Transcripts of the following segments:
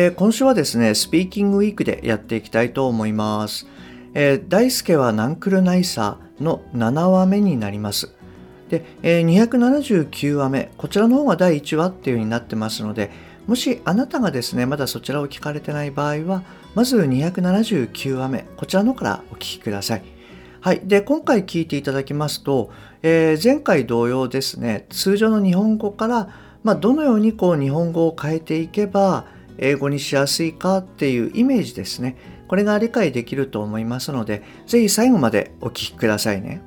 えー、今週はですね、スピーキングウィークでやっていきたいと思います。えー、大輔はナンクルナイサーの7話目になります。で、えー、279話目、こちらの方が第1話っていう風になってますので、もしあなたがですね、まだそちらを聞かれてない場合は、まず279話目、こちらの方からお聞きください。はい。で、今回聞いていただきますと、えー、前回同様ですね、通常の日本語から、まあ、どのようにこう日本語を変えていけば、英語にしやすいかっていうイメージですね。これが理解できると思いますので、ぜひ最後までお聞きくださいね。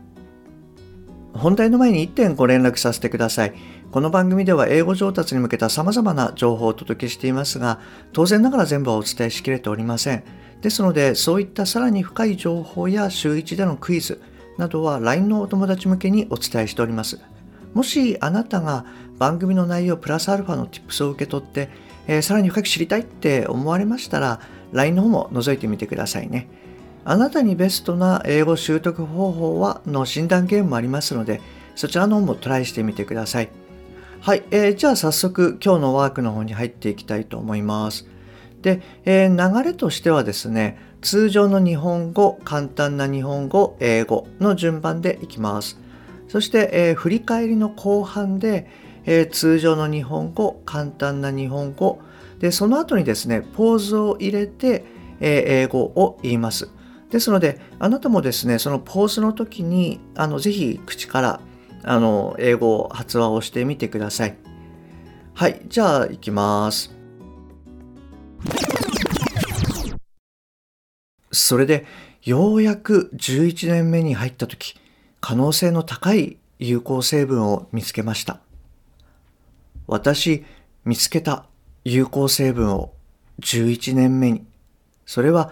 本題の前に1点ご連絡させてください。この番組では英語上達に向けた様々な情報をお届けしていますが、当然ながら全部はお伝えしきれておりません。ですので、そういったさらに深い情報や週1でのクイズなどは LINE のお友達向けにお伝えしております。もしあなたが番組の内容プラスアルファの tips を受け取ってえー、さらに深く知りたいって思われましたら LINE の方も覗いてみてくださいね。あなたにベストな英語習得方法はの診断ゲームもありますのでそちらの方もトライしてみてください。はい、えー、じゃあ早速今日のワークの方に入っていきたいと思います。で、えー、流れとしてはですね通常の日本語簡単な日本語英語の順番でいきます。そして、えー、振り返りの後半でえー、通常の日本語、簡単な日本語、で、その後にですね、ポーズを入れて、えー、英語を言います。ですので、あなたもですね、そのポーズの時に、あの、ぜひ口から、あの、英語発話をしてみてください。はい、じゃあ、行きます。それで、ようやく11年目に入った時、可能性の高い有効成分を見つけました。私見つけた有効成分を11年目に、それは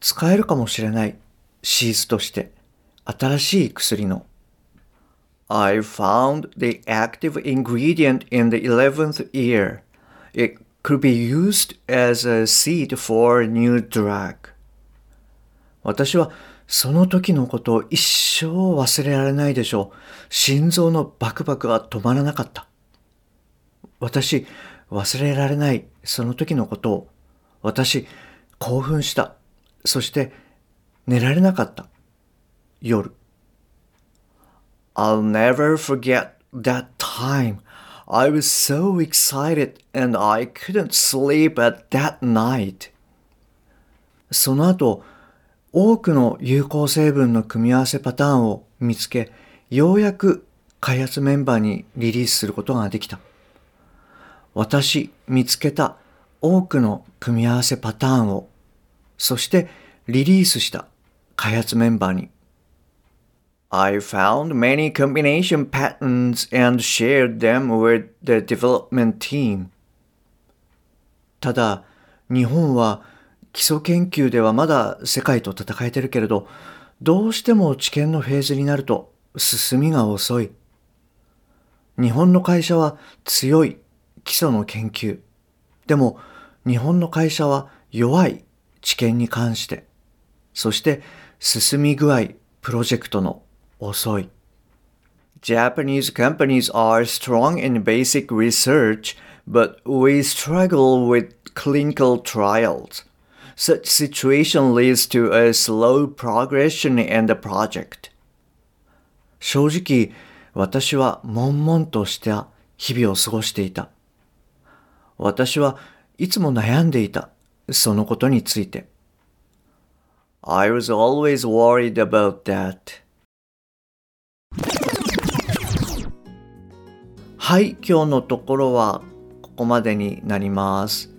使えるかもしれないシーズとして新しい薬の I found the active ingredient in the 11th year. It could be used as a seed for a new drug. 私はその時のことを一生忘れられないでしょう。心臓のバクバクが止まらなかった。私、忘れられない、その時のことを。私、興奮した。そして、寝られなかった。夜。I'll never forget that time. I was so excited and I couldn't sleep at that night. その後、多くの有効成分の組み合わせパターンを見つけ、ようやく開発メンバーにリリースすることができた。私見つけた多くの組み合わせパターンを、そしてリリースした開発メンバーに。I found many combination patterns and shared them with the development team. ただ、日本は基礎研究ではまだ世界と戦えてるけれど、どうしても治験のフェーズになると進みが遅い。日本の会社は強い基礎の研究。でも、日本の会社は弱い知見に関して、そして進み具合、プロジェクトの遅い。Japanese companies are strong in basic research, but we struggle with clinical trials. Such situation leads to a slow progression in the project. 正直、私は悶々とした日々を過ごしていた。私はいつも悩んでいた。そのことについて。I was always worried about that. はい、今日のところはここまでになります。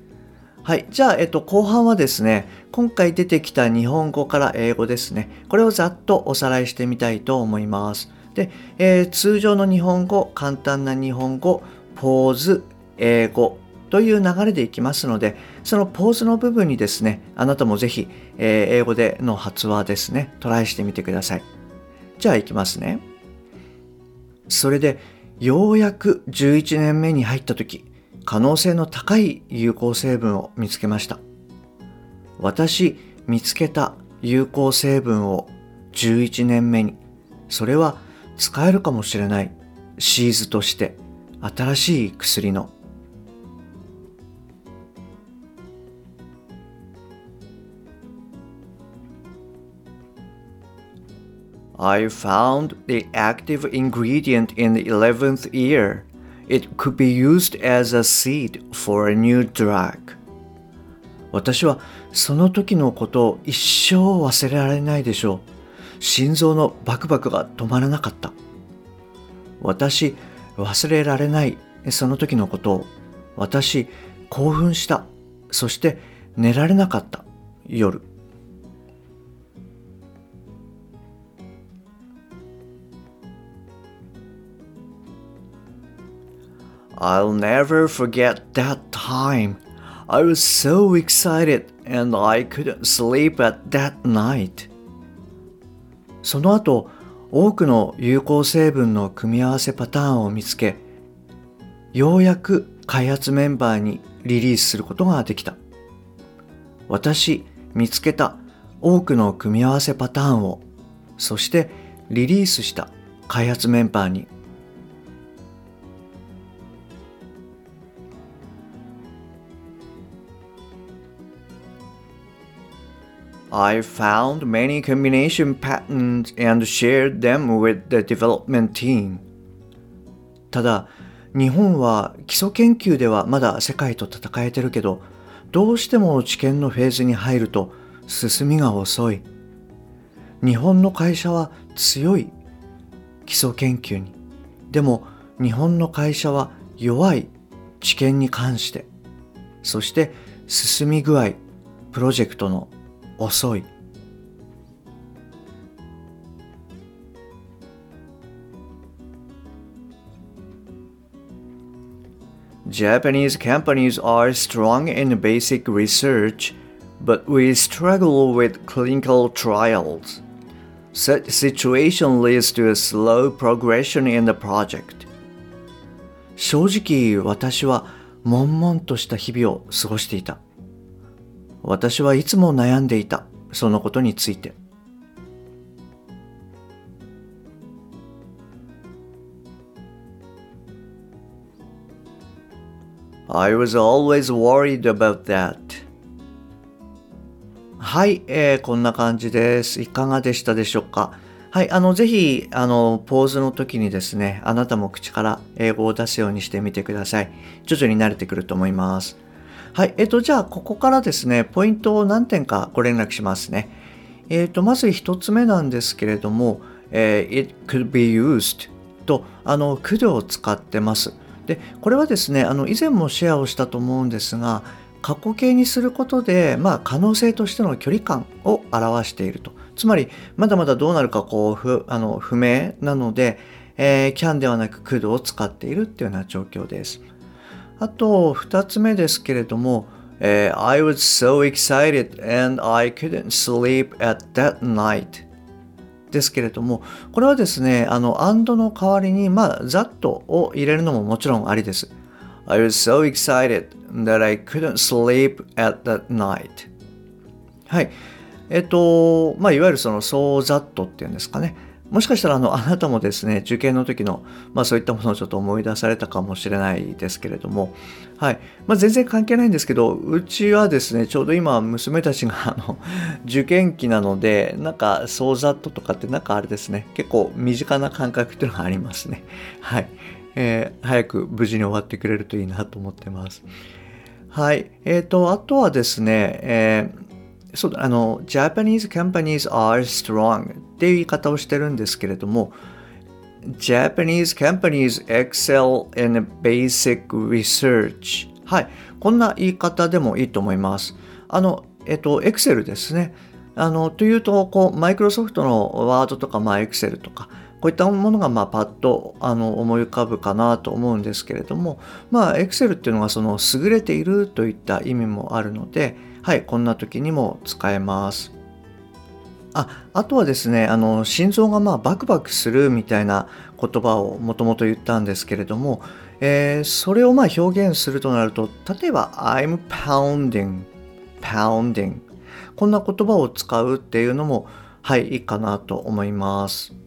はい。じゃあ、えっと、後半はですね、今回出てきた日本語から英語ですね。これをざっとおさらいしてみたいと思います。で、えー、通常の日本語、簡単な日本語、ポーズ、英語、という流れでいきますので、そのポーズの部分にですね、あなたもぜひ、えー、英語での発話ですね、トライしてみてください。じゃあいきますね。それで、ようやく11年目に入った時、可能性の高い有効成分を見つけました。私、見つけた有効成分を11年目に、それは使えるかもしれないシーズとして新しい薬の I found the active ingredient in the 11th year. It could be used as a seed for a new drug. 私はその時のことを一生忘れられないでしょう。心臓のバクバクが止まらなかった。私、忘れられないその時のことを。私、興奮した。そして寝られなかった。夜。I'll never forget that time. I was so excited and I couldn't sleep at that night. その後、多くの有効成分の組み合わせパターンを見つけ、ようやく開発メンバーにリリースすることができた。私、見つけた多くの組み合わせパターンを、そしてリリースした開発メンバーに I found many combination patterns and shared them with the development team. ただ、日本は基礎研究ではまだ世界と戦えてるけど、どうしても治験のフェーズに入ると進みが遅い。日本の会社は強い基礎研究に。でも日本の会社は弱い知見に関して。そして進み具合、プロジェクトの遅い Japanese companies are strong in basic research, but we struggle with clinical trials. Such situation leads to a slow progression in the project. 正直私は悶々とした日々を過ごしていた。 私はいつも悩んでいたそのことについて I was always worried about that はい、えー、こんな感じです。いかがでしたでしょうか？はい、あの、ぜひ、あの、ポーズの時にですね、あなたも口から英語を出すようにしてみてください。徐々に慣れてくると思います。はい。えっと、じゃあ、ここからですね、ポイントを何点かご連絡しますね。えっと、まず一つ目なんですけれども、えー、it could be used と、あの、could を使ってます。で、これはですね、あの、以前もシェアをしたと思うんですが、過去形にすることで、まあ、可能性としての距離感を表していると。つまり、まだまだどうなるかこう不あの不明なので、えー、can ではなく could を使っているっていうような状況です。あと、二つ目ですけれども、えー、I was so excited and I couldn't sleep at that night ですけれども、これはですね、あの、and の代わりに、まあ、that を入れるのももちろんありです。I was so excited that I couldn't sleep at that night はい。えっと、まあ、いわゆるその、so that っていうんですかね。もしかしたらあのあなたもですね受験の時の、まあ、そういったものをちょっと思い出されたかもしれないですけれども、はい。まあ、全然関係ないんですけどうちはですねちょうど今娘たちがあの受験期なのでなんかソーザットとかってなんかあれですね結構身近な感覚っていうのがありますね。はい、えー、早く無事に終わってくれるといいなと思ってます。はい。えーとあとはですね、えーそうあの、Japanese companies are strong っていう言い方をしてるんですけれども、Japanese companies excel in basic research はい。こんな言い方でもいいと思います。あの、えっと、Excel ですね。あの、というと、こう、マイクロソフトのワードとか、まあ、Excel とか、こういったものがまあパッとあの思い浮かぶかなと思うんですけれどもまあ Excel っていうのがその優れているといった意味もあるのではいこんな時にも使えます。ああとはですねあの心臓がまあバクバクするみたいな言葉をもともと言ったんですけれども、えー、それをまあ表現するとなると例えば I'm pounding pounding こんな言葉を使うっていうのもはいいいかなと思います。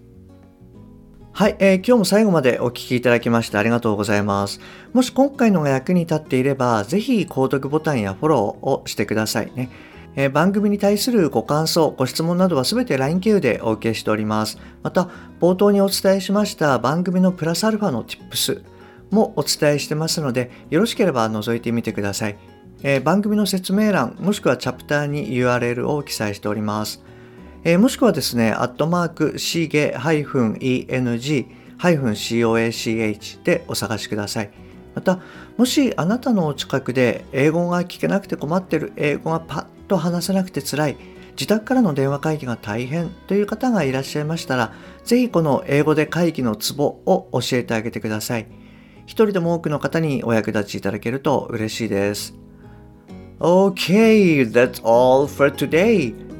はい、えー、今日も最後までお聴きいただきましてありがとうございます。もし今回のが役に立っていれば、ぜひ購読ボタンやフォローをしてくださいね。えー、番組に対するご感想、ご質問などはすべて LINE 経由でお受けしております。また、冒頭にお伝えしました番組のプラスアルファの Tips もお伝えしてますので、よろしければ覗いてみてください。えー、番組の説明欄、もしくはチャプターに URL を記載しております。えー、もしくはですね、アットマーク、シゲ -eng-coach でお探しください。また、もしあなたのお近くで英語が聞けなくて困ってる、英語がパッと話せなくて辛い、自宅からの電話会議が大変という方がいらっしゃいましたら、ぜひこの英語で会議のツボを教えてあげてください。一人でも多くの方にお役立ちいただけると嬉しいです。Okay, that's all for today.